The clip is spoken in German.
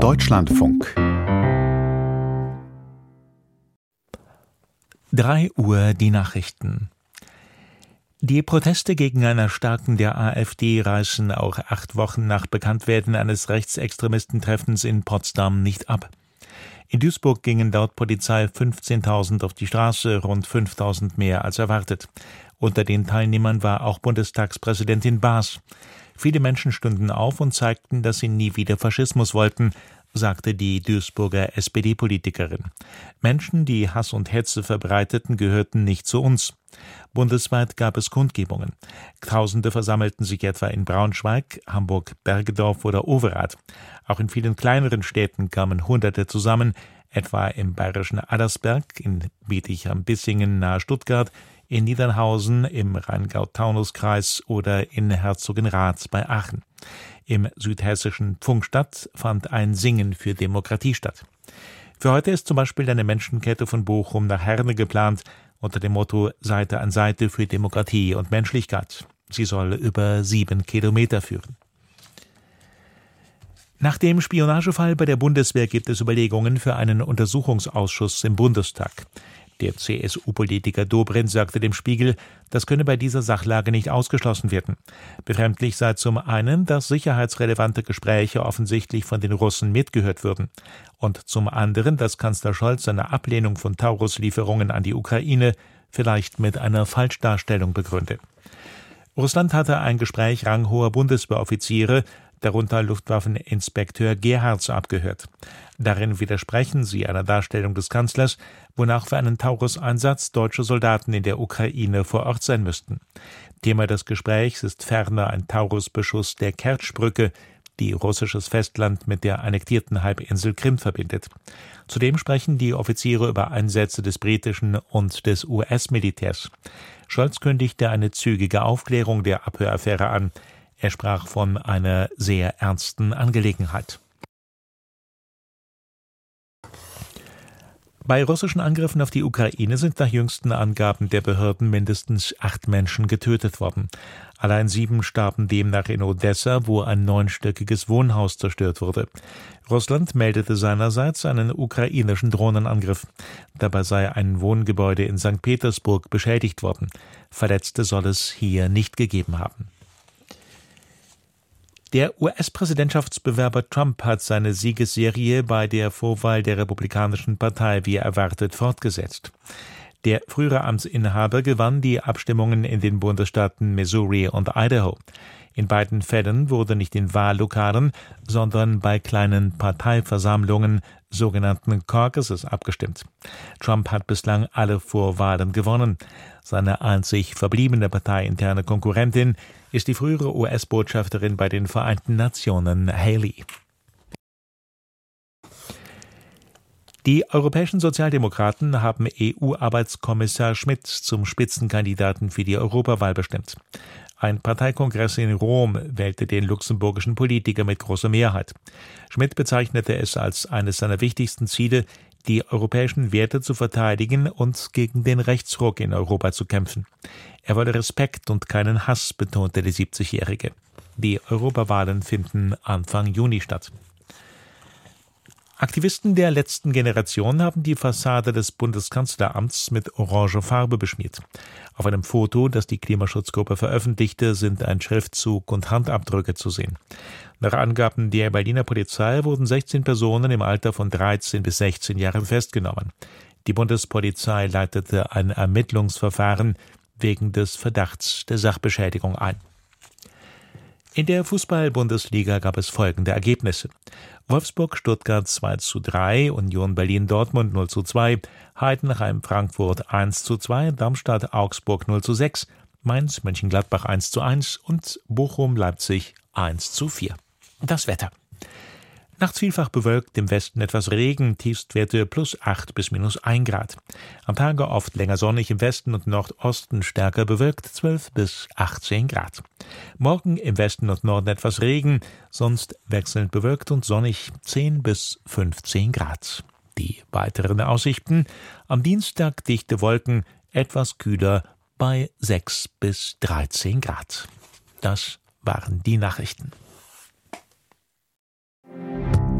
Deutschlandfunk 3 Uhr die Nachrichten. Die Proteste gegen ein Erstarken der AfD reißen auch acht Wochen nach Bekanntwerden eines Rechtsextremistentreffens in Potsdam nicht ab. In Duisburg gingen laut Polizei 15.000 auf die Straße, rund 5.000 mehr als erwartet. Unter den Teilnehmern war auch Bundestagspräsidentin Baas. Viele Menschen stünden auf und zeigten, dass sie nie wieder Faschismus wollten, sagte die Duisburger SPD-Politikerin. Menschen, die Hass und Hetze verbreiteten, gehörten nicht zu uns. Bundesweit gab es Kundgebungen. Tausende versammelten sich etwa in Braunschweig, Hamburg, Bergedorf oder Overath. Auch in vielen kleineren Städten kamen Hunderte zusammen, etwa im bayerischen Addersberg, in Bietig am Bissingen nahe Stuttgart, in Niedernhausen im Rheingau-Taunus-Kreis oder in Herzogenrath bei Aachen. Im südhessischen Pfungstadt fand ein Singen für Demokratie statt. Für heute ist zum Beispiel eine Menschenkette von Bochum nach Herne geplant, unter dem Motto Seite an Seite für Demokratie und Menschlichkeit. Sie soll über sieben Kilometer führen. Nach dem Spionagefall bei der Bundeswehr gibt es Überlegungen für einen Untersuchungsausschuss im Bundestag. Der CSU-Politiker Dobrindt sagte dem Spiegel, das könne bei dieser Sachlage nicht ausgeschlossen werden. Befremdlich sei zum einen, dass sicherheitsrelevante Gespräche offensichtlich von den Russen mitgehört würden und zum anderen, dass Kanzler Scholz seine Ablehnung von Taurus-Lieferungen an die Ukraine vielleicht mit einer Falschdarstellung begründe. Russland hatte ein Gespräch ranghoher Bundeswehroffiziere darunter Luftwaffeninspekteur Gerhards, abgehört. Darin widersprechen sie einer Darstellung des Kanzlers, wonach für einen Taurus-Einsatz deutsche Soldaten in der Ukraine vor Ort sein müssten. Thema des Gesprächs ist ferner ein Taurus-Beschuss der Kertschbrücke, die russisches Festland mit der annektierten Halbinsel Krim verbindet. Zudem sprechen die Offiziere über Einsätze des britischen und des US-Militärs. Scholz kündigte eine zügige Aufklärung der Abhöraffäre an. Er sprach von einer sehr ernsten Angelegenheit. Bei russischen Angriffen auf die Ukraine sind nach jüngsten Angaben der Behörden mindestens acht Menschen getötet worden. Allein sieben starben demnach in Odessa, wo ein neunstöckiges Wohnhaus zerstört wurde. Russland meldete seinerseits einen ukrainischen Drohnenangriff. Dabei sei ein Wohngebäude in St. Petersburg beschädigt worden. Verletzte soll es hier nicht gegeben haben. Der US-Präsidentschaftsbewerber Trump hat seine Siegesserie bei der Vorwahl der Republikanischen Partei wie erwartet fortgesetzt. Der frühere Amtsinhaber gewann die Abstimmungen in den Bundesstaaten Missouri und Idaho. In beiden Fällen wurde nicht in Wahllokalen, sondern bei kleinen Parteiversammlungen, sogenannten Caucuses, abgestimmt. Trump hat bislang alle Vorwahlen gewonnen. Seine einzig verbliebene parteiinterne Konkurrentin ist die frühere US-Botschafterin bei den Vereinten Nationen Haley. Die europäischen Sozialdemokraten haben EU-Arbeitskommissar Schmidt zum Spitzenkandidaten für die Europawahl bestimmt. Ein Parteikongress in Rom wählte den luxemburgischen Politiker mit großer Mehrheit. Schmidt bezeichnete es als eines seiner wichtigsten Ziele, die europäischen Werte zu verteidigen und gegen den Rechtsruck in Europa zu kämpfen. Er wolle Respekt und keinen Hass, betonte der 70-Jährige. Die Europawahlen finden Anfang Juni statt. Aktivisten der letzten Generation haben die Fassade des Bundeskanzleramts mit orange Farbe beschmiert. Auf einem Foto, das die Klimaschutzgruppe veröffentlichte, sind ein Schriftzug und Handabdrücke zu sehen. Nach Angaben der Berliner Polizei wurden 16 Personen im Alter von 13 bis 16 Jahren festgenommen. Die Bundespolizei leitete ein Ermittlungsverfahren wegen des Verdachts der Sachbeschädigung ein. In der Fußball-Bundesliga gab es folgende Ergebnisse. Wolfsburg Stuttgart 2 zu 3, Union Berlin Dortmund 0 zu 2, Heidenheim Frankfurt 1 zu 2, Darmstadt Augsburg 0 zu 6, Mainz Mönchengladbach 1 zu 1 und Bochum Leipzig 1 zu 4. Das Wetter. Nachts vielfach bewölkt, im Westen etwas Regen, Tiefstwerte plus 8 bis minus 1 Grad. Am Tage oft länger sonnig im Westen und Nordosten stärker bewölkt, 12 bis 18 Grad. Morgen im Westen und Norden etwas Regen, sonst wechselnd bewölkt und sonnig, 10 bis 15 Grad. Die weiteren Aussichten. Am Dienstag dichte Wolken, etwas kühler bei 6 bis 13 Grad. Das waren die Nachrichten.